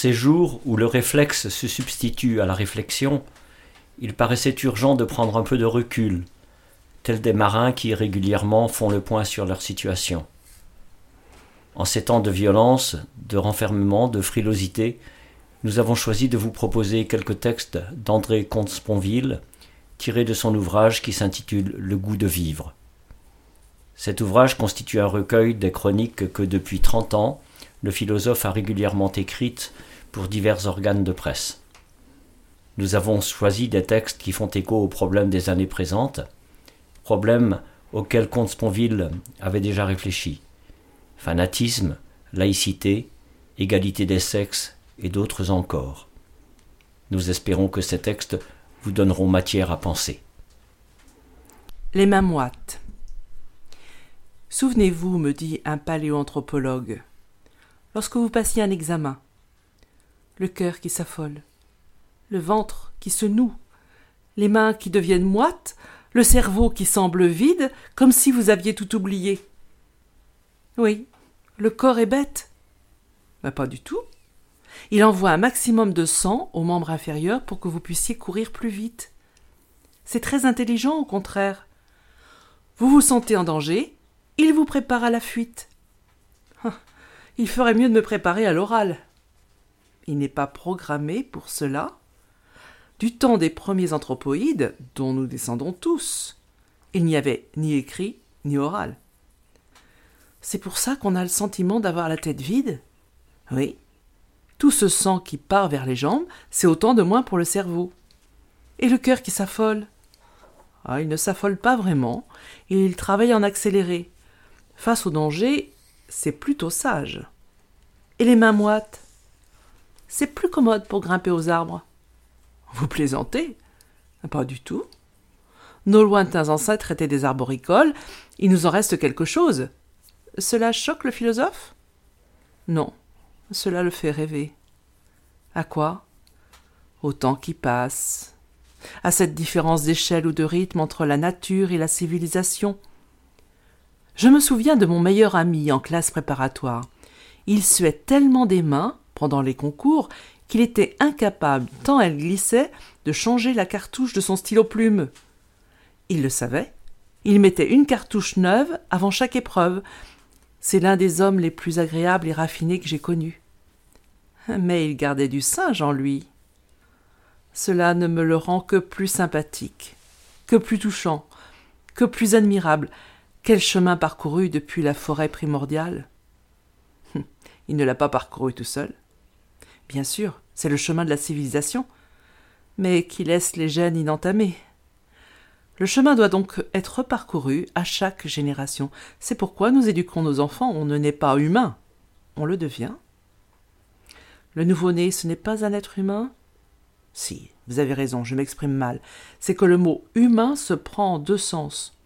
Ces jours où le réflexe se substitue à la réflexion, il paraissait urgent de prendre un peu de recul, tels des marins qui régulièrement font le point sur leur situation. En ces temps de violence, de renfermement, de frilosité, nous avons choisi de vous proposer quelques textes d'André Comte-Sponville, tirés de son ouvrage qui s'intitule Le goût de vivre. Cet ouvrage constitue un recueil des chroniques que depuis trente ans, le philosophe a régulièrement écrites pour divers organes de presse. Nous avons choisi des textes qui font écho aux problèmes des années présentes, problèmes auxquels Comte Sponville avait déjà réfléchi fanatisme, laïcité, égalité des sexes et d'autres encore. Nous espérons que ces textes vous donneront matière à penser. Les mains moites. Souvenez-vous, me dit un paléoanthropologue, lorsque vous passiez un examen, le cœur qui s'affole, le ventre qui se noue, les mains qui deviennent moites, le cerveau qui semble vide, comme si vous aviez tout oublié. Oui, le corps est bête. Pas du tout. Il envoie un maximum de sang aux membres inférieurs pour que vous puissiez courir plus vite. C'est très intelligent, au contraire. Vous vous sentez en danger, il vous prépare à la fuite. Ah, il ferait mieux de me préparer à l'oral. Il n'est pas programmé pour cela. Du temps des premiers anthropoïdes, dont nous descendons tous, il n'y avait ni écrit ni oral. C'est pour ça qu'on a le sentiment d'avoir la tête vide Oui. Tout ce sang qui part vers les jambes, c'est autant de moins pour le cerveau. Et le cœur qui s'affole Ah, il ne s'affole pas vraiment, il travaille en accéléré. Face au danger, c'est plutôt sage. Et les mains moites C'est plus commode pour grimper aux arbres. Vous plaisantez? Pas du tout. Nos lointains ancêtres étaient des arboricoles, il nous en reste quelque chose. Cela choque le philosophe? Non, cela le fait rêver. À quoi? Au temps qui passe, à cette différence d'échelle ou de rythme entre la nature et la civilisation. Je me souviens de mon meilleur ami en classe préparatoire. Il suait tellement des mains pendant les concours qu'il était incapable, tant elle glissait, de changer la cartouche de son stylo plume. Il le savait. Il mettait une cartouche neuve avant chaque épreuve, c'est l'un des hommes les plus agréables et raffinés que j'ai connus. Mais il gardait du singe en lui. Cela ne me le rend que plus sympathique, que plus touchant, que plus admirable. Quel chemin parcouru depuis la forêt primordiale Il ne l'a pas parcouru tout seul. Bien sûr, c'est le chemin de la civilisation, mais qui laisse les gènes inentamés. Le chemin doit donc être parcouru à chaque génération. C'est pourquoi nous éduquons nos enfants. On ne naît pas humain, on le devient. Le nouveau-né, ce n'est pas un être humain? Si, vous avez raison, je m'exprime mal. C'est que le mot humain se prend en deux sens.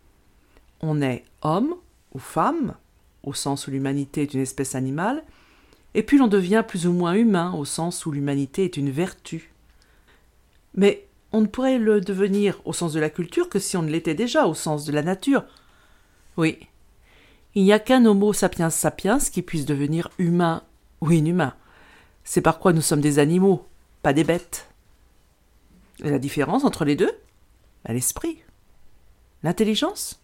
On est homme ou femme, au sens où l'humanité est une espèce animale, et puis l'on devient plus ou moins humain, au sens où l'humanité est une vertu. Mais on ne pourrait le devenir au sens de la culture que si on ne l'était déjà au sens de la nature. Oui. Il n'y a qu'un Homo sapiens sapiens qui puisse devenir humain ou inhumain. C'est par quoi nous sommes des animaux, pas des bêtes. Et la différence entre les deux L'esprit. L'intelligence?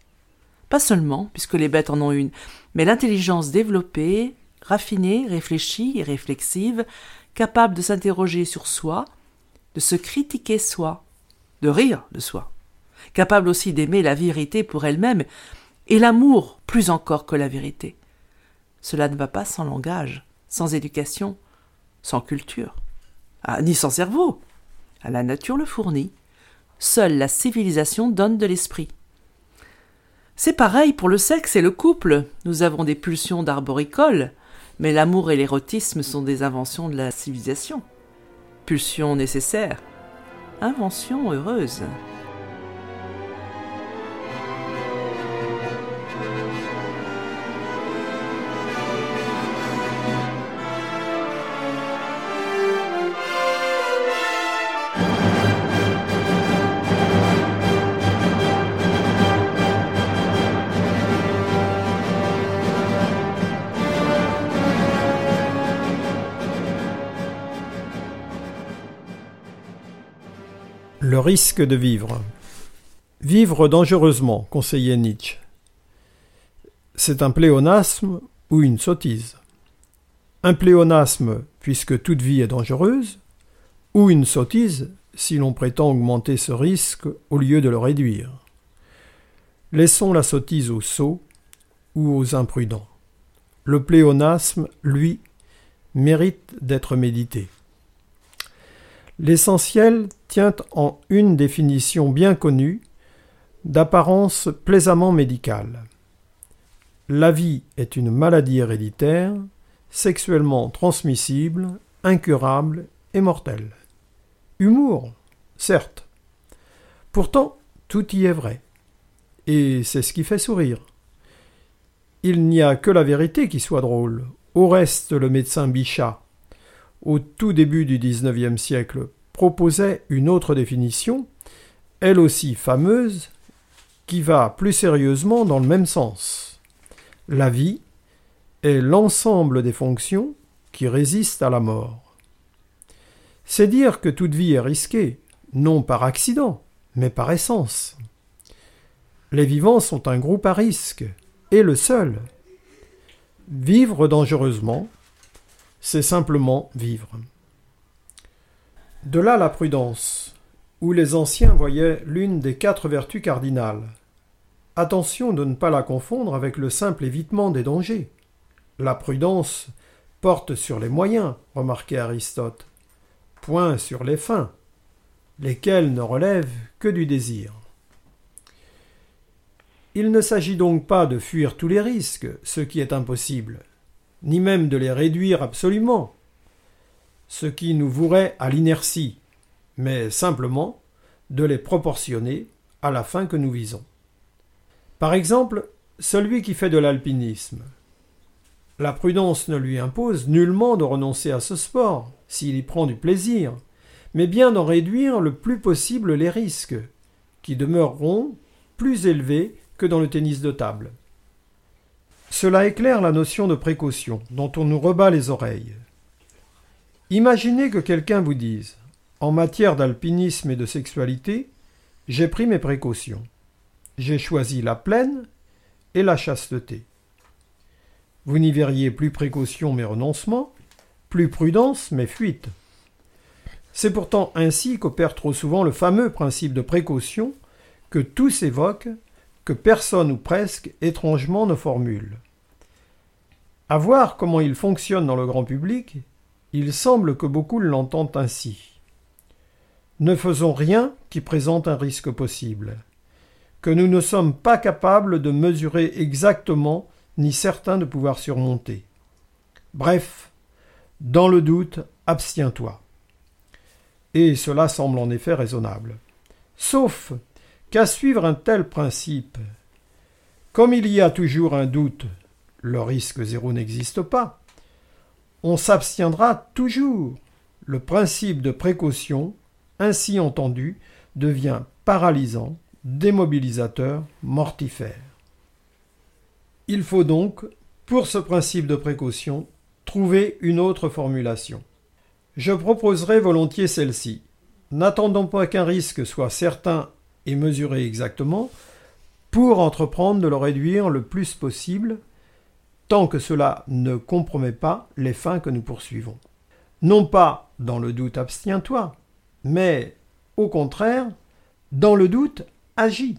Pas seulement, puisque les bêtes en ont une, mais l'intelligence développée, raffinée, réfléchie et réflexive, capable de s'interroger sur soi, de se critiquer soi, de rire de soi, capable aussi d'aimer la vérité pour elle-même et l'amour plus encore que la vérité. Cela ne va pas sans langage, sans éducation, sans culture, ah, ni sans cerveau. À la nature le fournit. Seule la civilisation donne de l'esprit. C'est pareil pour le sexe et le couple. Nous avons des pulsions d'arboricoles, mais l'amour et l'érotisme sont des inventions de la civilisation. Pulsions nécessaires, inventions heureuses. Risque de vivre. Vivre dangereusement, conseillait Nietzsche. C'est un pléonasme ou une sottise. Un pléonasme, puisque toute vie est dangereuse, ou une sottise, si l'on prétend augmenter ce risque au lieu de le réduire. Laissons la sottise aux sots ou aux imprudents. Le pléonasme, lui, mérite d'être médité. L'essentiel tient en une définition bien connue, d'apparence plaisamment médicale. La vie est une maladie héréditaire, sexuellement transmissible, incurable et mortelle. Humour, certes. Pourtant, tout y est vrai. Et c'est ce qui fait sourire. Il n'y a que la vérité qui soit drôle. Au reste, le médecin Bichat, au tout début du XIXe siècle, proposait une autre définition, elle aussi fameuse, qui va plus sérieusement dans le même sens. La vie est l'ensemble des fonctions qui résistent à la mort. C'est dire que toute vie est risquée, non par accident, mais par essence. Les vivants sont un groupe à risque, et le seul. Vivre dangereusement, c'est simplement vivre. De là la prudence, où les anciens voyaient l'une des quatre vertus cardinales. Attention de ne pas la confondre avec le simple évitement des dangers. La prudence porte sur les moyens, remarquait Aristote, point sur les fins, lesquels ne relèvent que du désir. Il ne s'agit donc pas de fuir tous les risques, ce qui est impossible, ni même de les réduire absolument, ce qui nous vouerait à l'inertie, mais simplement de les proportionner à la fin que nous visons. Par exemple, celui qui fait de l'alpinisme. La prudence ne lui impose nullement de renoncer à ce sport, s'il y prend du plaisir, mais bien d'en réduire le plus possible les risques, qui demeureront plus élevés que dans le tennis de table. Cela éclaire la notion de précaution, dont on nous rebat les oreilles. Imaginez que quelqu'un vous dise En matière d'alpinisme et de sexualité, j'ai pris mes précautions. J'ai choisi la plaine et la chasteté. Vous n'y verriez plus précaution mais renoncement, plus prudence mais fuite. C'est pourtant ainsi qu'opère trop souvent le fameux principe de précaution que tous évoquent, personne ou presque étrangement ne formule. À voir comment il fonctionne dans le grand public, il semble que beaucoup l'entendent ainsi. Ne faisons rien qui présente un risque possible, que nous ne sommes pas capables de mesurer exactement ni certains de pouvoir surmonter. Bref, dans le doute, abstiens-toi. Et cela semble en effet raisonnable. Sauf qu'à suivre un tel principe, comme il y a toujours un doute, le risque zéro n'existe pas, on s'abstiendra toujours. Le principe de précaution, ainsi entendu, devient paralysant, démobilisateur, mortifère. Il faut donc, pour ce principe de précaution, trouver une autre formulation. Je proposerai volontiers celle-ci. N'attendons pas qu'un risque soit certain et mesuré exactement pour entreprendre de le réduire le plus possible, tant que cela ne compromet pas les fins que nous poursuivons. Non pas dans le doute abstiens-toi, mais au contraire, dans le doute agis.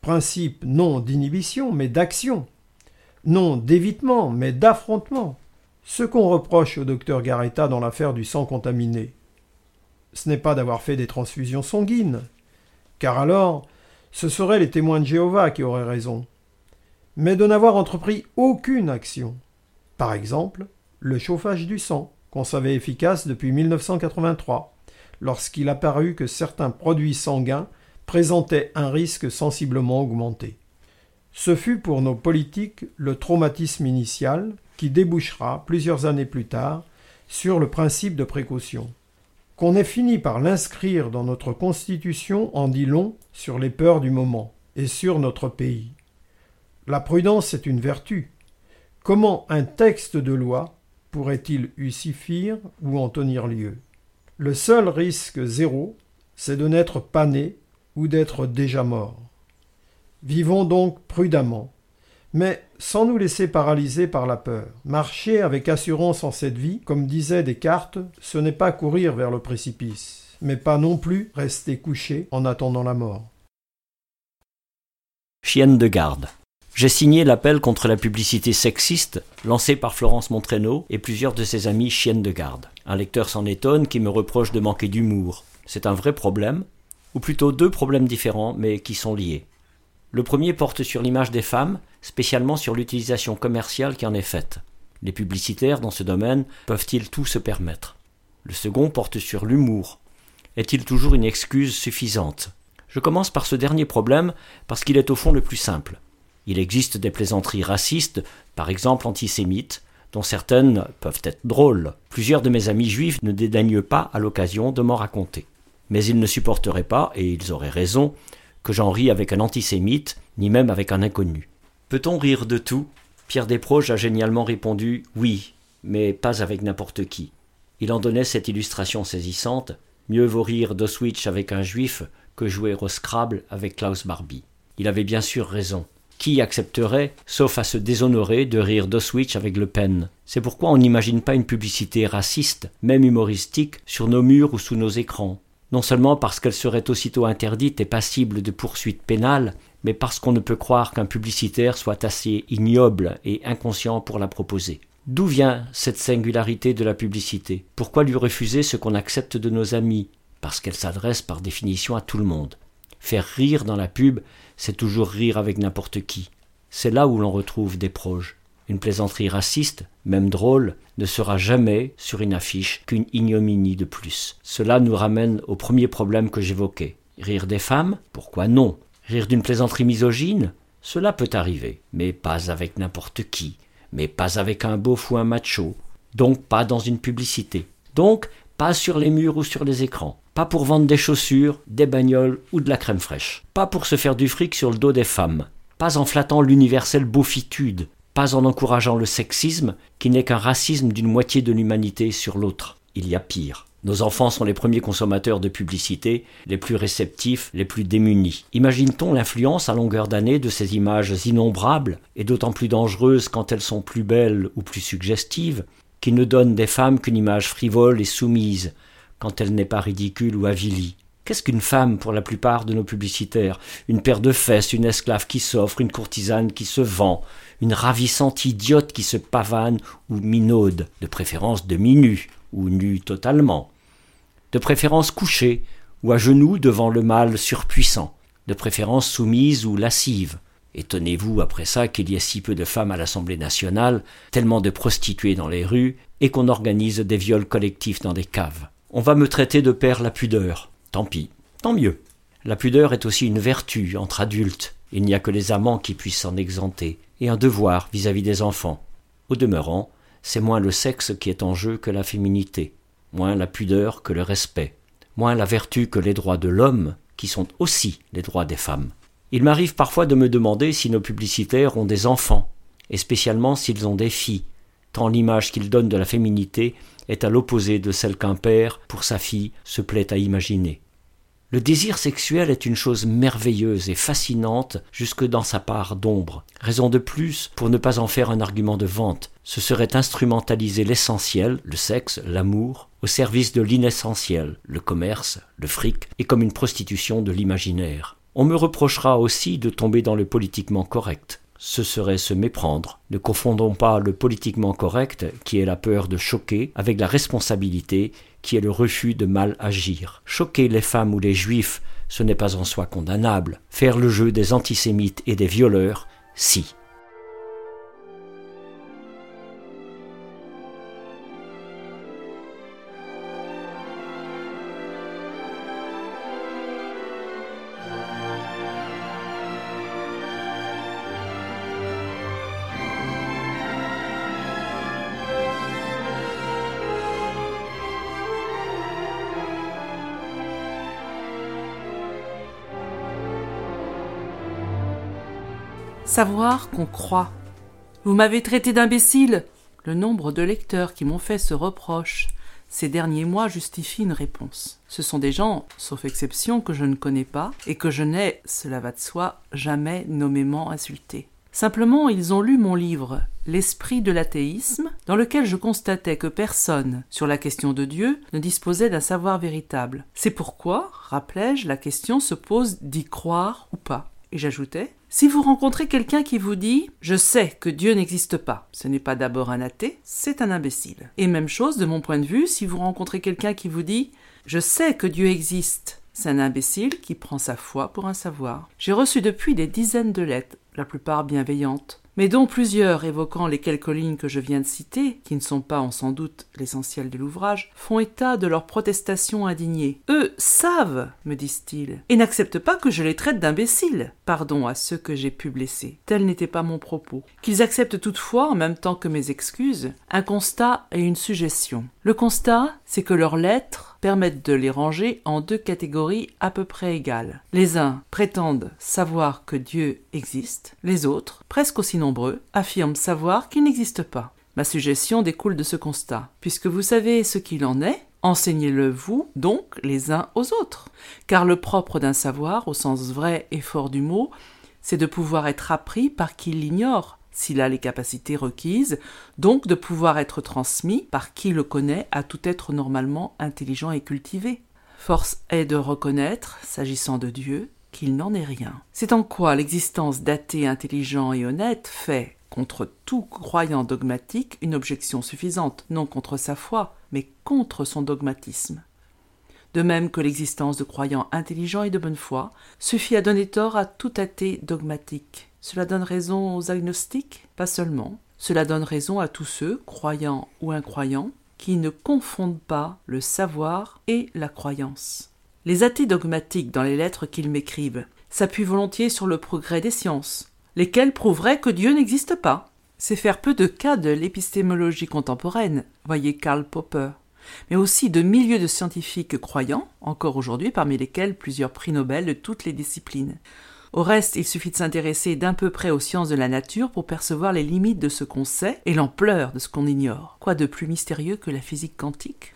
Principe non d'inhibition, mais d'action. Non d'évitement, mais d'affrontement. Ce qu'on reproche au docteur Garetta dans l'affaire du sang contaminé, ce n'est pas d'avoir fait des transfusions sanguines, car alors ce seraient les témoins de Jéhovah qui auraient raison, mais de n'avoir entrepris aucune action. Par exemple, le chauffage du sang, qu'on savait efficace depuis 1983, lorsqu'il apparut que certains produits sanguins présentaient un risque sensiblement augmenté. Ce fut pour nos politiques le traumatisme initial qui débouchera plusieurs années plus tard sur le principe de précaution. Qu'on ait fini par l'inscrire dans notre Constitution en dit long sur les peurs du moment et sur notre pays. La prudence est une vertu. Comment un texte de loi pourrait-il y suffire ou en tenir lieu? Le seul risque zéro, c'est de n'être pas né ou d'être déjà mort. Vivons donc prudemment, mais sans nous laisser paralyser par la peur. Marcher avec assurance en cette vie, comme disait Descartes, ce n'est pas courir vers le précipice, mais pas non plus rester couché en attendant la mort. Chienne de garde. J'ai signé l'appel contre la publicité sexiste lancée par Florence Montraîneau et plusieurs de ses amis chiennes de garde. Un lecteur s'en étonne qui me reproche de manquer d'humour. C'est un vrai problème, ou plutôt deux problèmes différents mais qui sont liés. Le premier porte sur l'image des femmes, spécialement sur l'utilisation commerciale qui en est faite. Les publicitaires dans ce domaine peuvent-ils tout se permettre? Le second porte sur l'humour. Est-il toujours une excuse suffisante? Je commence par ce dernier problème parce qu'il est au fond le plus simple. Il existe des plaisanteries racistes, par exemple antisémites, dont certaines peuvent être drôles. Plusieurs de mes amis juifs ne dédaignent pas à l'occasion de m'en raconter. Mais ils ne supporteraient pas, et ils auraient raison, que j'en ris avec un antisémite, ni même avec un inconnu. Peut-on rire de tout? Pierre Desproges a génialement répondu Oui, mais pas avec n'importe qui. Il en donnait cette illustration saisissante Mieux vaut rire d'Auschwitz avec un juif que jouer au Scrabble avec Klaus Barbie. Il avait bien sûr raison. Qui accepterait, sauf à se déshonorer, de rire d'Auschwitz avec Le Pen? C'est pourquoi on n'imagine pas une publicité raciste, même humoristique, sur nos murs ou sous nos écrans non seulement parce qu'elle serait aussitôt interdite et passible de poursuites pénales, mais parce qu'on ne peut croire qu'un publicitaire soit assez ignoble et inconscient pour la proposer. D'où vient cette singularité de la publicité? Pourquoi lui refuser ce qu'on accepte de nos amis? Parce qu'elle s'adresse par définition à tout le monde. Faire rire dans la pub, c'est toujours rire avec n'importe qui. C'est là où l'on retrouve des proches. Une plaisanterie raciste, même drôle, ne sera jamais sur une affiche qu'une ignominie de plus. Cela nous ramène au premier problème que j'évoquais. Rire des femmes Pourquoi non? Rire d'une plaisanterie misogyne? Cela peut arriver, mais pas avec n'importe qui, mais pas avec un beauf ou un macho, donc pas dans une publicité, donc pas sur les murs ou sur les écrans, pas pour vendre des chaussures, des bagnoles ou de la crème fraîche, pas pour se faire du fric sur le dos des femmes, pas en flattant l'universelle beaufitude, pas en encourageant le sexisme, qui n'est qu'un racisme d'une moitié de l'humanité sur l'autre. Il y a pire. Nos enfants sont les premiers consommateurs de publicité, les plus réceptifs, les plus démunis. Imagine-t-on l'influence à longueur d'année de ces images innombrables, et d'autant plus dangereuses quand elles sont plus belles ou plus suggestives, qui ne donnent des femmes qu'une image frivole et soumise, quand elle n'est pas ridicule ou avilie? Qu'est-ce qu'une femme pour la plupart de nos publicitaires? Une paire de fesses, une esclave qui s'offre, une courtisane qui se vend, une ravissante idiote qui se pavane ou minaude, de préférence demi-nue ou nue totalement, de préférence couchée ou à genoux devant le mâle surpuissant, de préférence soumise ou lascive. Étonnez-vous après ça qu'il y ait si peu de femmes à l'Assemblée nationale, tellement de prostituées dans les rues, et qu'on organise des viols collectifs dans des caves. On va me traiter de père la pudeur. Tant pis, tant mieux. La pudeur est aussi une vertu entre adultes. Il n'y a que les amants qui puissent s'en exempter, et un devoir vis-à-vis des enfants. Au demeurant, c'est moins le sexe qui est en jeu que la féminité, moins la pudeur que le respect, moins la vertu que les droits de l'homme, qui sont aussi les droits des femmes. Il m'arrive parfois de me demander si nos publicitaires ont des enfants, et spécialement s'ils ont des filles, tant l'image qu'ils donnent de la féminité est à l'opposé de celle qu'un père, pour sa fille, se plaît à imaginer. Le désir sexuel est une chose merveilleuse et fascinante jusque dans sa part d'ombre. Raison de plus pour ne pas en faire un argument de vente. Ce serait instrumentaliser l'essentiel, le sexe, l'amour, au service de l'inessentiel, le commerce, le fric, et comme une prostitution de l'imaginaire. On me reprochera aussi de tomber dans le politiquement correct. Ce serait se méprendre. Ne confondons pas le politiquement correct, qui est la peur de choquer, avec la responsabilité, qui est le refus de mal agir. Choquer les femmes ou les juifs, ce n'est pas en soi condamnable. Faire le jeu des antisémites et des violeurs, si. Savoir qu'on croit. Vous m'avez traité d'imbécile. Le nombre de lecteurs qui m'ont fait ce reproche ces derniers mois justifie une réponse. Ce sont des gens, sauf exception, que je ne connais pas et que je n'ai, cela va de soi, jamais nommément insulté. Simplement, ils ont lu mon livre L'esprit de l'athéisme, dans lequel je constatais que personne, sur la question de Dieu, ne disposait d'un savoir véritable. C'est pourquoi, rappelais-je, la question se pose d'y croire ou pas. Et j'ajoutais si vous rencontrez quelqu'un qui vous dit Je sais que Dieu n'existe pas, ce n'est pas d'abord un athée, c'est un imbécile. Et même chose de mon point de vue, si vous rencontrez quelqu'un qui vous dit Je sais que Dieu existe, c'est un imbécile qui prend sa foi pour un savoir. J'ai reçu depuis des dizaines de lettres, la plupart bienveillantes, mais dont plusieurs évoquant les quelques lignes que je viens de citer, qui ne sont pas en sans doute l'essentiel de l'ouvrage, font état de leurs protestations indignées. Eux savent, me disent-ils, et n'acceptent pas que je les traite d'imbéciles. Pardon à ceux que j'ai pu blesser. Tel n'était pas mon propos. Qu'ils acceptent toutefois, en même temps que mes excuses, un constat et une suggestion. Le constat, c'est que leurs lettres permettent de les ranger en deux catégories à peu près égales. Les uns prétendent savoir que Dieu existe, les autres, presque aussi nombreux, affirment savoir qu'il n'existe pas. Ma suggestion découle de ce constat. Puisque vous savez ce qu'il en est, enseignez-le vous donc les uns aux autres. Car le propre d'un savoir, au sens vrai et fort du mot, c'est de pouvoir être appris par qui l'ignore, s'il a les capacités requises, donc de pouvoir être transmis par qui le connaît à tout être normalement intelligent et cultivé. Force est de reconnaître, s'agissant de Dieu, qu'il n'en est rien. C'est en quoi l'existence d'athées intelligents et honnêtes fait, contre tout croyant dogmatique, une objection suffisante, non contre sa foi, mais contre son dogmatisme. De même que l'existence de croyants intelligents et de bonne foi suffit à donner tort à tout athée dogmatique. Cela donne raison aux agnostiques? Pas seulement. Cela donne raison à tous ceux, croyants ou incroyants, qui ne confondent pas le savoir et la croyance. Les athées dogmatiques dans les lettres qu'ils m'écrivent s'appuient volontiers sur le progrès des sciences, lesquelles prouveraient que Dieu n'existe pas. C'est faire peu de cas de l'épistémologie contemporaine, voyez Karl Popper, mais aussi de milieux de scientifiques croyants, encore aujourd'hui parmi lesquels plusieurs prix Nobel de toutes les disciplines. Au reste, il suffit de s'intéresser d'un peu près aux sciences de la nature pour percevoir les limites de ce qu'on sait et l'ampleur de ce qu'on ignore. Quoi de plus mystérieux que la physique quantique?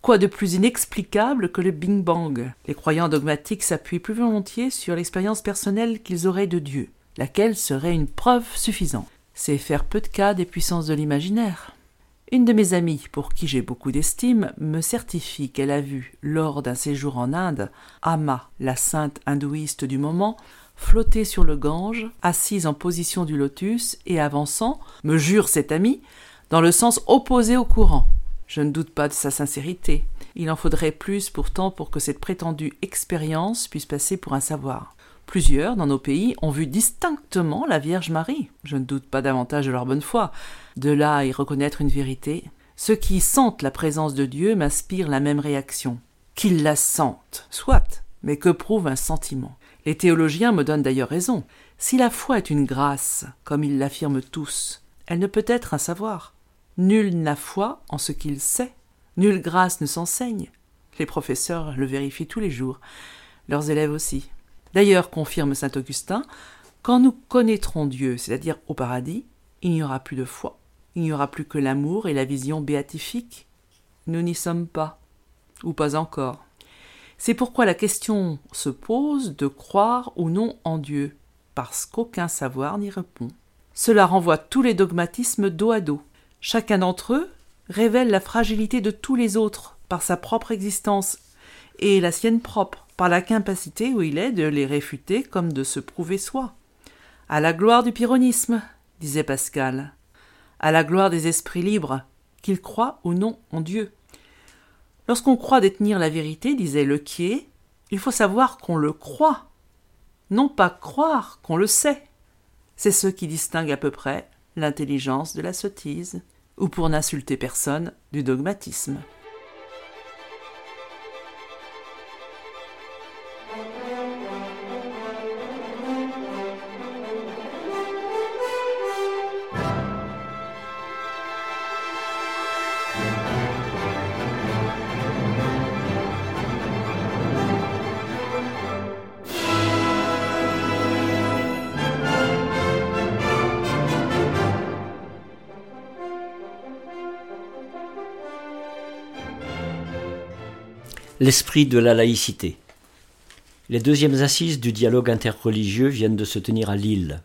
Quoi de plus inexplicable que le Bing Bang? Les croyants dogmatiques s'appuient plus volontiers sur l'expérience personnelle qu'ils auraient de Dieu, laquelle serait une preuve suffisante? C'est faire peu de cas des puissances de l'imaginaire. Une de mes amies, pour qui j'ai beaucoup d'estime, me certifie qu'elle a vu, lors d'un séjour en Inde, Ama, la sainte hindouiste du moment, flotter sur le Gange, assise en position du lotus et avançant, me jure cet ami, dans le sens opposé au courant. Je ne doute pas de sa sincérité. Il en faudrait plus pourtant pour que cette prétendue expérience puisse passer pour un savoir. Plusieurs, dans nos pays, ont vu distinctement la Vierge Marie. Je ne doute pas davantage de leur bonne foi. De là à y reconnaître une vérité. Ceux qui sentent la présence de Dieu m'inspirent la même réaction. Qu'ils la sentent, soit, mais que prouve un sentiment. Les théologiens me donnent d'ailleurs raison. Si la foi est une grâce, comme ils l'affirment tous, elle ne peut être un savoir. Nul n'a foi en ce qu'il sait. Nulle grâce ne s'enseigne. Les professeurs le vérifient tous les jours. Leurs élèves aussi. D'ailleurs, confirme saint Augustin, quand nous connaîtrons Dieu, c'est-à-dire au paradis, il n'y aura plus de foi. Il n'y aura plus que l'amour et la vision béatifique. Nous n'y sommes pas. Ou pas encore. C'est pourquoi la question se pose de croire ou non en Dieu, parce qu'aucun savoir n'y répond. Cela renvoie tous les dogmatismes dos à dos. Chacun d'entre eux révèle la fragilité de tous les autres par sa propre existence et la sienne propre par la capacité où il est de les réfuter comme de se prouver soi. À la gloire du pyrrhonisme, disait Pascal, à la gloire des esprits libres, qu'ils croient ou non en Dieu. Lorsqu'on croit détenir la vérité, disait Lequier, il faut savoir qu'on le croit, non pas croire qu'on le sait. C'est ce qui distingue à peu près l'intelligence de la sottise, ou pour n'insulter personne, du dogmatisme. L'esprit de la laïcité. Les deuxièmes assises du dialogue interreligieux viennent de se tenir à Lille.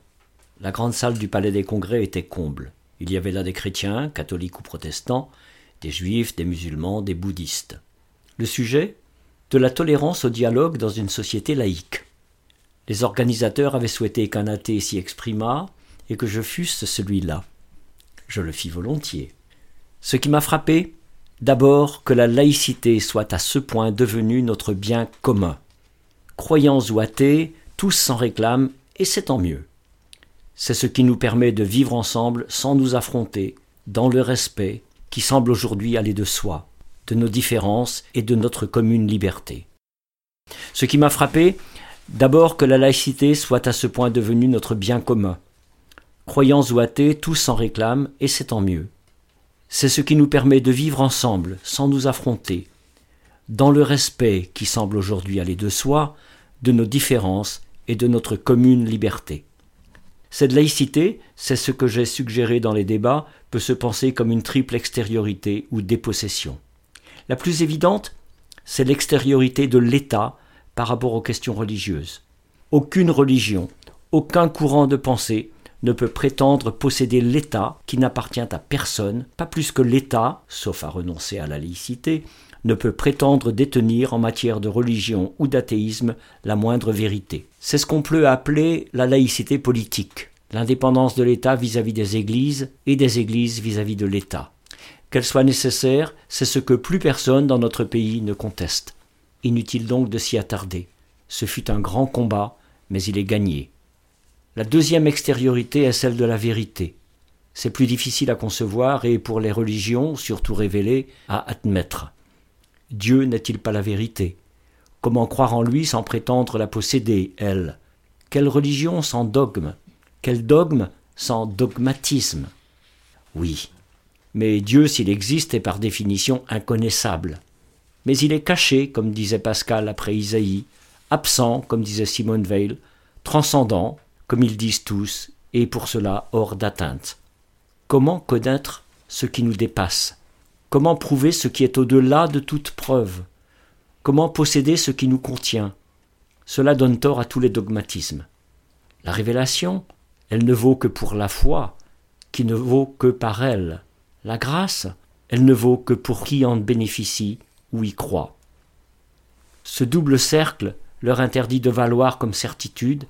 La grande salle du Palais des Congrès était comble. Il y avait là des chrétiens, catholiques ou protestants, des juifs, des musulmans, des bouddhistes. Le sujet De la tolérance au dialogue dans une société laïque. Les organisateurs avaient souhaité qu'un athée s'y exprimât et que je fusse celui-là. Je le fis volontiers. Ce qui m'a frappé, D'abord que la laïcité soit à ce point devenue notre bien commun. Croyants ou athées, tous s'en réclament, et c'est tant mieux. C'est ce qui nous permet de vivre ensemble sans nous affronter, dans le respect qui semble aujourd'hui aller de soi, de nos différences et de notre commune liberté. Ce qui m'a frappé, d'abord que la laïcité soit à ce point devenue notre bien commun. Croyants ou athées, tous s'en réclament, et c'est tant mieux. C'est ce qui nous permet de vivre ensemble, sans nous affronter, dans le respect qui semble aujourd'hui aller de soi, de nos différences et de notre commune liberté. Cette laïcité, c'est ce que j'ai suggéré dans les débats, peut se penser comme une triple extériorité ou dépossession. La plus évidente, c'est l'extériorité de l'État par rapport aux questions religieuses. Aucune religion, aucun courant de pensée ne peut prétendre posséder l'État qui n'appartient à personne, pas plus que l'État, sauf à renoncer à la laïcité, ne peut prétendre détenir en matière de religion ou d'athéisme la moindre vérité. C'est ce qu'on peut appeler la laïcité politique, l'indépendance de l'État vis-à-vis des Églises et des Églises vis-à-vis de l'État. Qu'elle soit nécessaire, c'est ce que plus personne dans notre pays ne conteste. Inutile donc de s'y attarder. Ce fut un grand combat, mais il est gagné. La deuxième extériorité est celle de la vérité. C'est plus difficile à concevoir et pour les religions, surtout révélées, à admettre. Dieu n'est-il pas la vérité? Comment croire en lui sans prétendre la posséder, elle? Quelle religion sans dogme? Quel dogme sans dogmatisme? Oui. Mais Dieu, s'il existe, est par définition inconnaissable. Mais il est caché, comme disait Pascal après Isaïe, absent, comme disait Simone Weil, transcendant, comme ils disent tous, et pour cela hors d'atteinte. Comment connaître ce qui nous dépasse? Comment prouver ce qui est au-delà de toute preuve? Comment posséder ce qui nous contient? Cela donne tort à tous les dogmatismes. La révélation, elle ne vaut que pour la foi, qui ne vaut que par elle. La grâce, elle ne vaut que pour qui en bénéficie ou y croit. Ce double cercle leur interdit de valoir comme certitude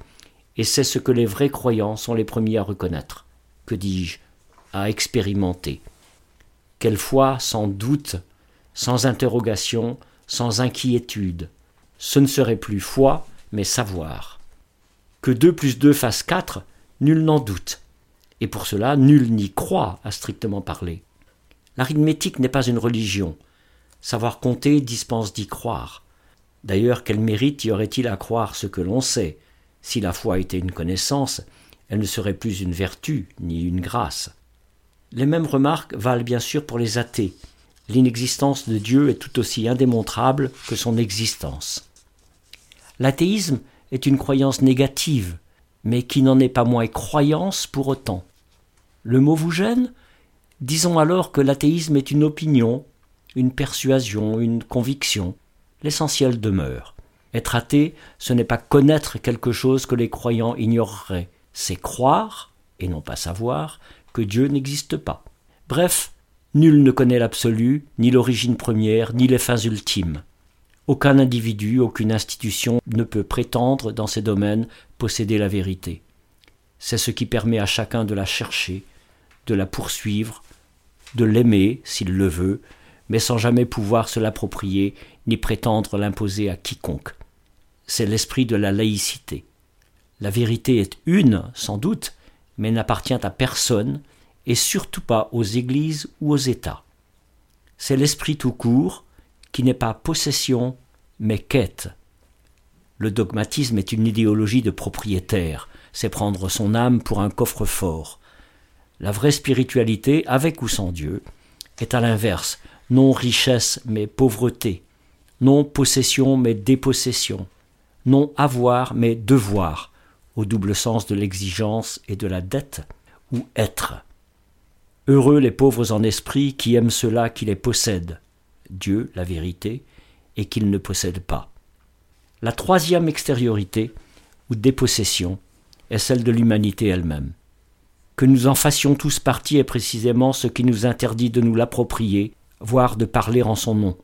et c'est ce que les vrais croyants sont les premiers à reconnaître, que dis-je, à expérimenter. Quelle foi sans doute, sans interrogation, sans inquiétude. Ce ne serait plus foi, mais savoir. Que deux plus deux fasse quatre, nul n'en doute. Et pour cela, nul n'y croit, à strictement parler. L'arithmétique n'est pas une religion. Savoir compter dispense d'y croire. D'ailleurs, quel mérite y aurait-il à croire ce que l'on sait? Si la foi était une connaissance, elle ne serait plus une vertu ni une grâce. Les mêmes remarques valent bien sûr pour les athées. L'inexistence de Dieu est tout aussi indémontrable que son existence. L'athéisme est une croyance négative, mais qui n'en est pas moins croyance pour autant. Le mot vous gêne? Disons alors que l'athéisme est une opinion, une persuasion, une conviction. l'essentiel demeure. Être athée, ce n'est pas connaître quelque chose que les croyants ignoreraient, c'est croire, et non pas savoir, que Dieu n'existe pas. Bref, nul ne connaît l'absolu, ni l'origine première, ni les fins ultimes. Aucun individu, aucune institution ne peut prétendre dans ces domaines posséder la vérité. C'est ce qui permet à chacun de la chercher, de la poursuivre, de l'aimer s'il le veut, mais sans jamais pouvoir se l'approprier ni prétendre l'imposer à quiconque. C'est l'esprit de la laïcité. La vérité est une, sans doute, mais n'appartient à personne, et surtout pas aux églises ou aux États. C'est l'esprit tout court, qui n'est pas possession, mais quête. Le dogmatisme est une idéologie de propriétaire, c'est prendre son âme pour un coffre-fort. La vraie spiritualité, avec ou sans Dieu, est à l'inverse, non richesse mais pauvreté, non possession mais dépossession, non avoir mais devoir, au double sens de l'exigence et de la dette, ou être. Heureux les pauvres en esprit qui aiment cela qui les possède, Dieu, la vérité, et qu'ils ne possèdent pas. La troisième extériorité, ou dépossession, est celle de l'humanité elle-même. Que nous en fassions tous partie est précisément ce qui nous interdit de nous l'approprier, voire de parler en son nom.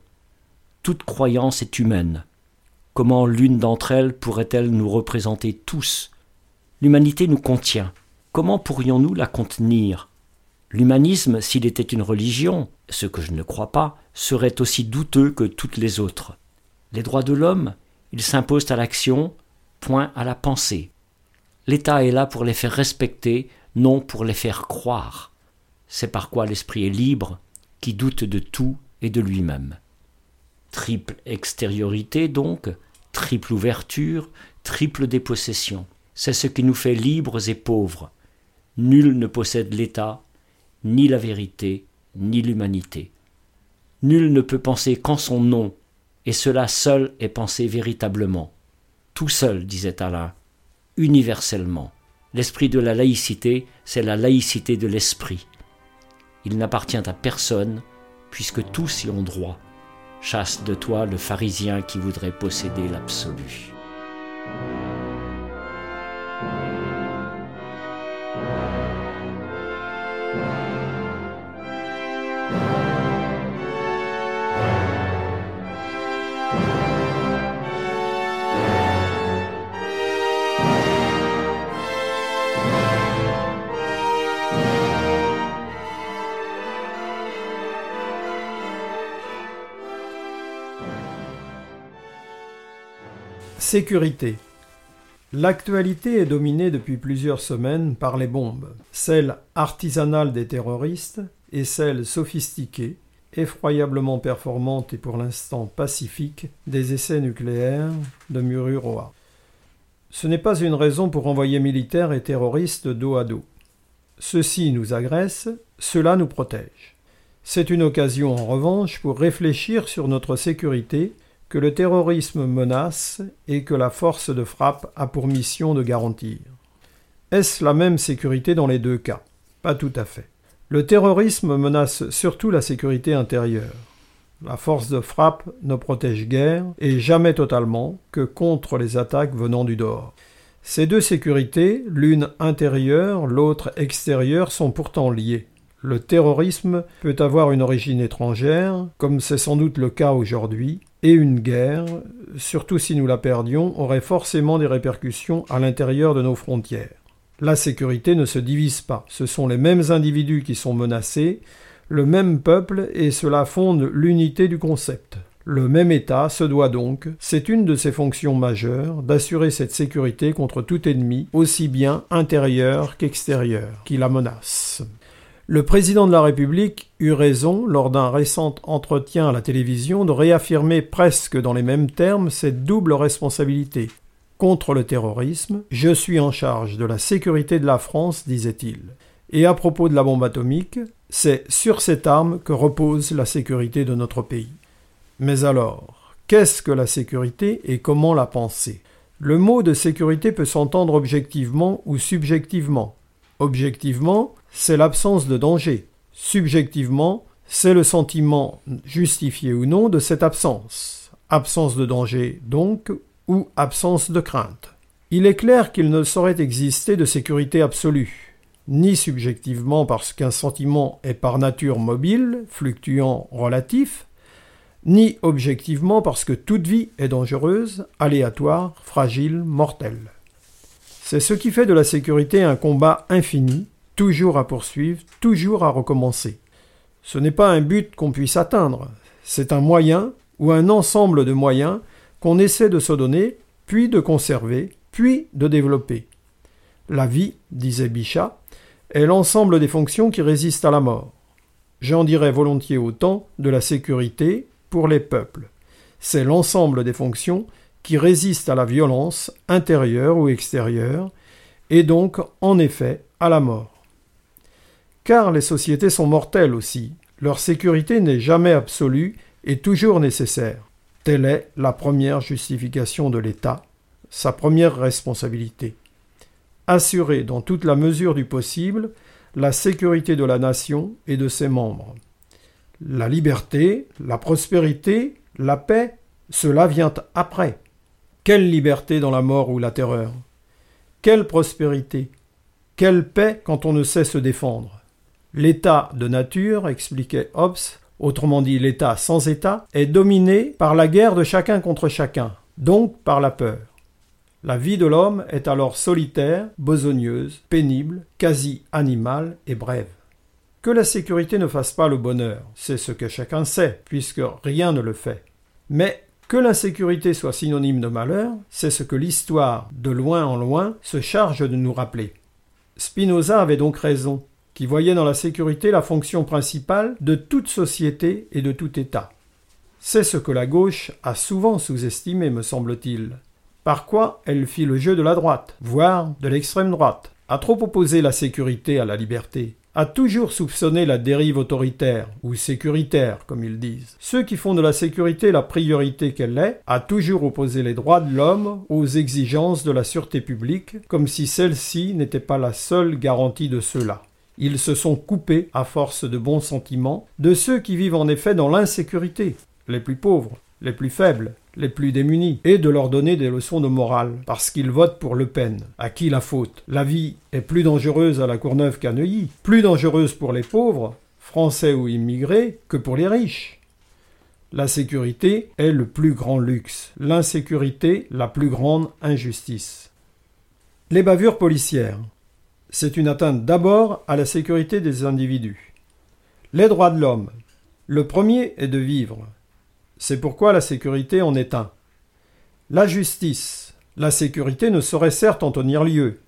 Toute croyance est humaine. Comment l'une d'entre elles pourrait-elle nous représenter tous? L'humanité nous contient. Comment pourrions-nous la contenir? L'humanisme, s'il était une religion, ce que je ne crois pas, serait aussi douteux que toutes les autres. Les droits de l'homme, ils s'imposent à l'action, point à la pensée. L'État est là pour les faire respecter, non pour les faire croire. C'est par quoi l'esprit est libre, qui doute de tout et de lui-même. Triple extériorité donc, triple ouverture, triple dépossession. C'est ce qui nous fait libres et pauvres. Nul ne possède l'État, ni la vérité, ni l'humanité. Nul ne peut penser qu'en son nom, et cela seul est pensé véritablement. Tout seul, disait Alain, universellement. L'esprit de la laïcité, c'est la laïcité de l'esprit. Il n'appartient à personne, puisque tous y ont droit. Chasse de toi le pharisien qui voudrait posséder l'absolu. Sécurité. L'actualité est dominée depuis plusieurs semaines par les bombes, celles artisanales des terroristes et celles sophistiquées, effroyablement performantes et pour l'instant pacifiques des essais nucléaires de Mururoa. Ce n'est pas une raison pour envoyer militaires et terroristes dos à dos. Ceux-ci nous agressent, cela nous protège. C'est une occasion en revanche pour réfléchir sur notre sécurité que le terrorisme menace et que la force de frappe a pour mission de garantir. Est-ce la même sécurité dans les deux cas? Pas tout à fait. Le terrorisme menace surtout la sécurité intérieure. La force de frappe ne protège guère, et jamais totalement, que contre les attaques venant du dehors. Ces deux sécurités, l'une intérieure, l'autre extérieure, sont pourtant liées. Le terrorisme peut avoir une origine étrangère, comme c'est sans doute le cas aujourd'hui, et une guerre, surtout si nous la perdions, aurait forcément des répercussions à l'intérieur de nos frontières. La sécurité ne se divise pas, ce sont les mêmes individus qui sont menacés, le même peuple, et cela fonde l'unité du concept. Le même État se doit donc, c'est une de ses fonctions majeures, d'assurer cette sécurité contre tout ennemi, aussi bien intérieur qu'extérieur, qui la menace. Le président de la République eut raison, lors d'un récent entretien à la télévision, de réaffirmer presque dans les mêmes termes cette double responsabilité. Contre le terrorisme, je suis en charge de la sécurité de la France, disait-il. Et à propos de la bombe atomique, c'est sur cette arme que repose la sécurité de notre pays. Mais alors, qu'est-ce que la sécurité et comment la penser? Le mot de sécurité peut s'entendre objectivement ou subjectivement. Objectivement, c'est l'absence de danger. Subjectivement, c'est le sentiment, justifié ou non, de cette absence. Absence de danger, donc, ou absence de crainte. Il est clair qu'il ne saurait exister de sécurité absolue, ni subjectivement parce qu'un sentiment est par nature mobile, fluctuant, relatif, ni objectivement parce que toute vie est dangereuse, aléatoire, fragile, mortelle. C'est ce qui fait de la sécurité un combat infini, toujours à poursuivre, toujours à recommencer. Ce n'est pas un but qu'on puisse atteindre, c'est un moyen ou un ensemble de moyens qu'on essaie de se donner, puis de conserver, puis de développer. La vie, disait Bichat, est l'ensemble des fonctions qui résistent à la mort. J'en dirais volontiers autant de la sécurité pour les peuples. C'est l'ensemble des fonctions qui résistent à la violence intérieure ou extérieure, et donc, en effet, à la mort. Car les sociétés sont mortelles aussi, leur sécurité n'est jamais absolue et toujours nécessaire. Telle est la première justification de l'État, sa première responsabilité. Assurer dans toute la mesure du possible la sécurité de la nation et de ses membres. La liberté, la prospérité, la paix, cela vient après. Quelle liberté dans la mort ou la terreur? Quelle prospérité? Quelle paix quand on ne sait se défendre? L'état de nature, expliquait Hobbes, autrement dit l'état sans état, est dominé par la guerre de chacun contre chacun, donc par la peur. La vie de l'homme est alors solitaire, besogneuse, pénible, quasi animale et brève. Que la sécurité ne fasse pas le bonheur, c'est ce que chacun sait, puisque rien ne le fait. Mais que l'insécurité soit synonyme de malheur, c'est ce que l'histoire, de loin en loin, se charge de nous rappeler. Spinoza avait donc raison, qui voyait dans la sécurité la fonction principale de toute société et de tout État. C'est ce que la gauche a souvent sous-estimé, me semble-t-il. Par quoi elle fit le jeu de la droite, voire de l'extrême droite, a trop opposé la sécurité à la liberté, a toujours soupçonné la dérive autoritaire, ou sécuritaire, comme ils disent. Ceux qui font de la sécurité la priorité qu'elle est, a toujours opposé les droits de l'homme aux exigences de la sûreté publique, comme si celle-ci n'était pas la seule garantie de cela. Ils se sont coupés, à force de bons sentiments, de ceux qui vivent en effet dans l'insécurité, les plus pauvres, les plus faibles, les plus démunis, et de leur donner des leçons de morale, parce qu'ils votent pour Le Pen. À qui la faute La vie est plus dangereuse à la Courneuve qu'à Neuilly, plus dangereuse pour les pauvres, français ou immigrés, que pour les riches. La sécurité est le plus grand luxe, l'insécurité la plus grande injustice. Les bavures policières. C'est une atteinte d'abord à la sécurité des individus. Les droits de l'homme. Le premier est de vivre, c'est pourquoi la sécurité en est un. La justice. La sécurité ne saurait certes en tenir lieu,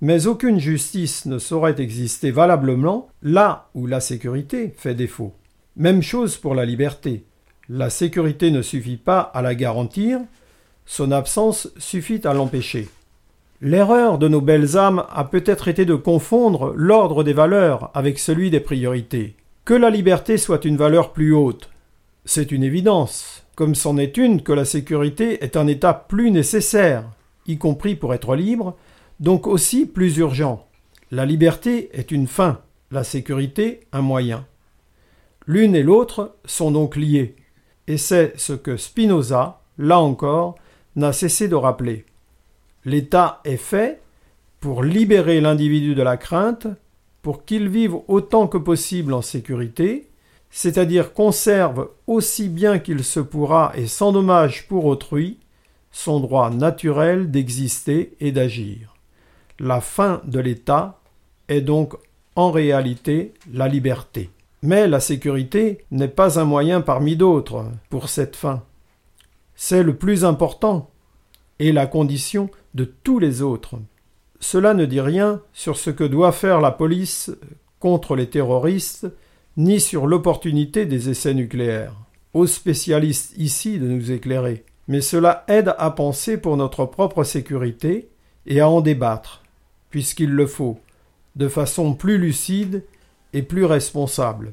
mais aucune justice ne saurait exister valablement là où la sécurité fait défaut. Même chose pour la liberté. La sécurité ne suffit pas à la garantir, son absence suffit à l'empêcher. L'erreur de nos belles âmes a peut-être été de confondre l'ordre des valeurs avec celui des priorités. Que la liberté soit une valeur plus haute, c'est une évidence, comme c'en est une que la sécurité est un état plus nécessaire, y compris pour être libre, donc aussi plus urgent. La liberté est une fin, la sécurité un moyen. L'une et l'autre sont donc liées, et c'est ce que Spinoza, là encore, n'a cessé de rappeler. L'État est fait pour libérer l'individu de la crainte, pour qu'il vive autant que possible en sécurité, c'est-à-dire conserve aussi bien qu'il se pourra et sans dommage pour autrui son droit naturel d'exister et d'agir. La fin de l'État est donc en réalité la liberté. Mais la sécurité n'est pas un moyen parmi d'autres pour cette fin. C'est le plus important et la condition de tous les autres. Cela ne dit rien sur ce que doit faire la police contre les terroristes ni sur l'opportunité des essais nucléaires. Aux spécialistes ici de nous éclairer, mais cela aide à penser pour notre propre sécurité et à en débattre, puisqu'il le faut, de façon plus lucide et plus responsable.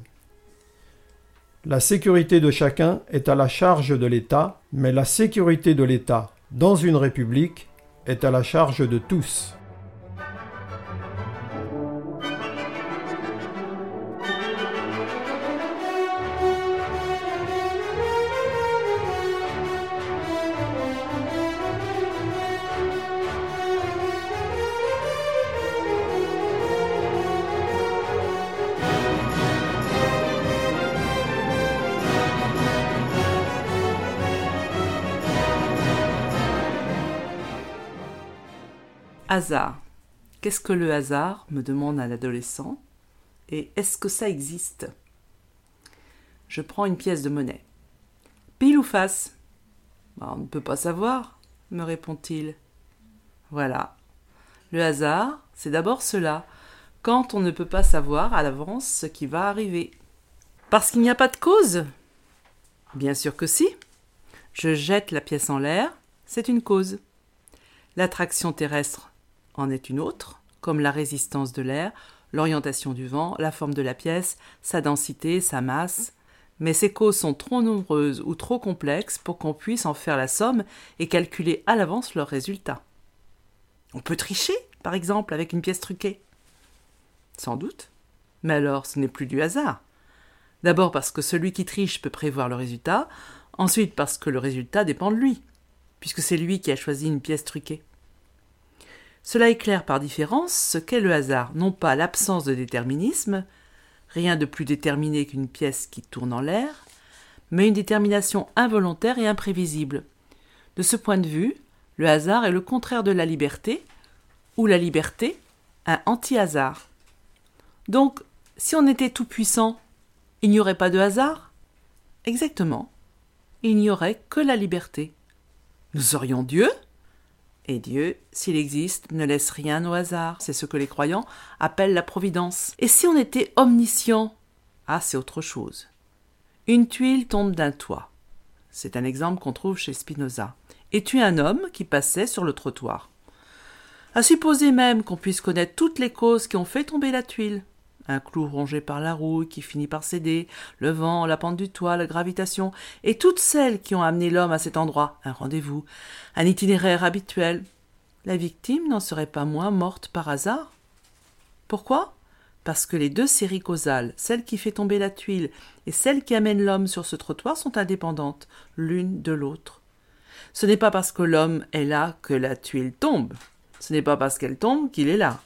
La sécurité de chacun est à la charge de l'État, mais la sécurité de l'État dans une république est à la charge de tous. Hasard. Qu'est-ce que le hasard me demande un adolescent. Et est-ce que ça existe? Je prends une pièce de monnaie. Pile ou face? Bah, On ne peut pas savoir, me répond-il. Voilà. Le hasard, c'est d'abord cela, quand on ne peut pas savoir à l'avance ce qui va arriver. Parce qu'il n'y a pas de cause? Bien sûr que si. Je jette la pièce en l'air, c'est une cause. L'attraction terrestre en est une autre, comme la résistance de l'air, l'orientation du vent, la forme de la pièce, sa densité, sa masse. Mais ces causes sont trop nombreuses ou trop complexes pour qu'on puisse en faire la somme et calculer à l'avance leurs résultats. On peut tricher, par exemple, avec une pièce truquée. Sans doute. Mais alors, ce n'est plus du hasard. D'abord parce que celui qui triche peut prévoir le résultat, ensuite parce que le résultat dépend de lui, puisque c'est lui qui a choisi une pièce truquée. Cela éclaire par différence ce qu'est le hasard, non pas l'absence de déterminisme, rien de plus déterminé qu'une pièce qui tourne en l'air, mais une détermination involontaire et imprévisible. De ce point de vue, le hasard est le contraire de la liberté, ou la liberté, un anti-hasard. Donc, si on était tout puissant, il n'y aurait pas de hasard? Exactement. Il n'y aurait que la liberté. Nous aurions Dieu Et Dieu, s'il existe, ne laisse rien au hasard. C'est ce que les croyants appellent la providence. Et si on était omniscient? Ah, c'est autre chose. Une tuile tombe d'un toit. C'est un exemple qu'on trouve chez Spinoza. Et tue un homme qui passait sur le trottoir. À supposer même qu'on puisse connaître toutes les causes qui ont fait tomber la tuile un clou rongé par la rouille qui finit par céder, le vent, la pente du toit, la gravitation, et toutes celles qui ont amené l'homme à cet endroit, un rendez-vous, un itinéraire habituel, la victime n'en serait pas moins morte par hasard Pourquoi? Parce que les deux séries causales, celle qui fait tomber la tuile et celle qui amène l'homme sur ce trottoir, sont indépendantes, l'une de l'autre. Ce n'est pas parce que l'homme est là que la tuile tombe. Ce n'est pas parce qu'elle tombe qu'il est là.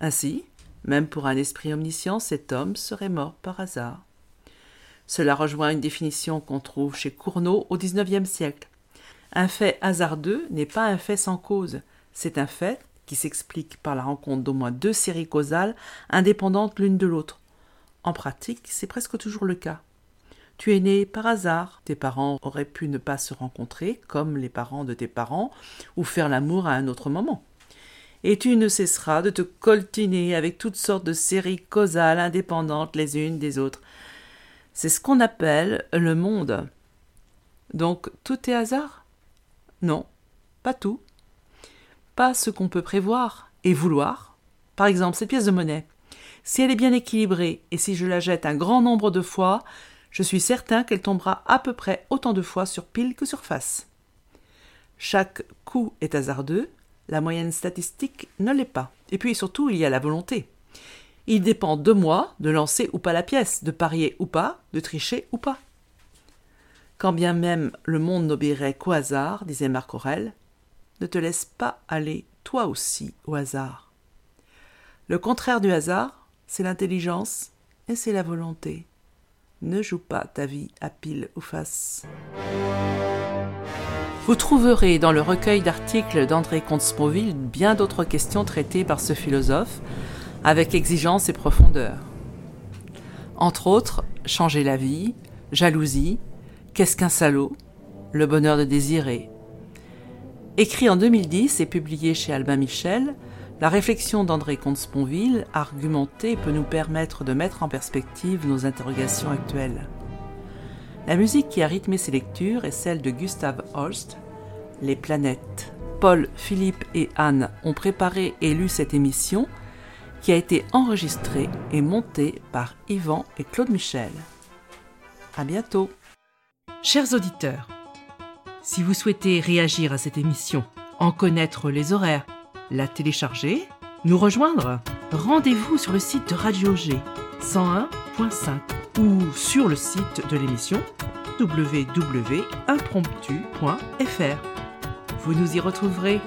Ainsi, même pour un esprit omniscient, cet homme serait mort par hasard. Cela rejoint une définition qu'on trouve chez Cournot au XIXe siècle. Un fait hasardeux n'est pas un fait sans cause, c'est un fait qui s'explique par la rencontre d'au moins deux séries causales indépendantes l'une de l'autre. En pratique, c'est presque toujours le cas. Tu es né par hasard, tes parents auraient pu ne pas se rencontrer comme les parents de tes parents, ou faire l'amour à un autre moment et tu ne cesseras de te coltiner avec toutes sortes de séries causales indépendantes les unes des autres. C'est ce qu'on appelle le monde. Donc tout est hasard? Non, pas tout. Pas ce qu'on peut prévoir et vouloir. Par exemple, cette pièce de monnaie. Si elle est bien équilibrée et si je la jette un grand nombre de fois, je suis certain qu'elle tombera à peu près autant de fois sur pile que sur face. Chaque coup est hasardeux, la moyenne statistique ne l'est pas. Et puis surtout, il y a la volonté. Il dépend de moi de lancer ou pas la pièce, de parier ou pas, de tricher ou pas. Quand bien même le monde n'obéirait qu'au hasard, disait Marc Aurèle, ne te laisse pas aller toi aussi au hasard. Le contraire du hasard, c'est l'intelligence et c'est la volonté. Ne joue pas ta vie à pile ou face. Vous trouverez dans le recueil d'articles d'André Comte-Sponville bien d'autres questions traitées par ce philosophe, avec exigence et profondeur. Entre autres, changer la vie, jalousie, qu'est-ce qu'un salaud, le bonheur de désirer. Écrit en 2010 et publié chez Albin Michel, la réflexion d'André Comte-Sponville, argumentée, peut nous permettre de mettre en perspective nos interrogations actuelles. La musique qui a rythmé ces lectures est celle de Gustav Holst, Les planètes. Paul, Philippe et Anne ont préparé et lu cette émission qui a été enregistrée et montée par Yvan et Claude Michel. À bientôt. Chers auditeurs, si vous souhaitez réagir à cette émission, en connaître les horaires, la télécharger, nous rejoindre, rendez-vous sur le site de Radio G 101.5 ou sur le site de l'émission www.impromptu.fr. Vous nous y retrouverez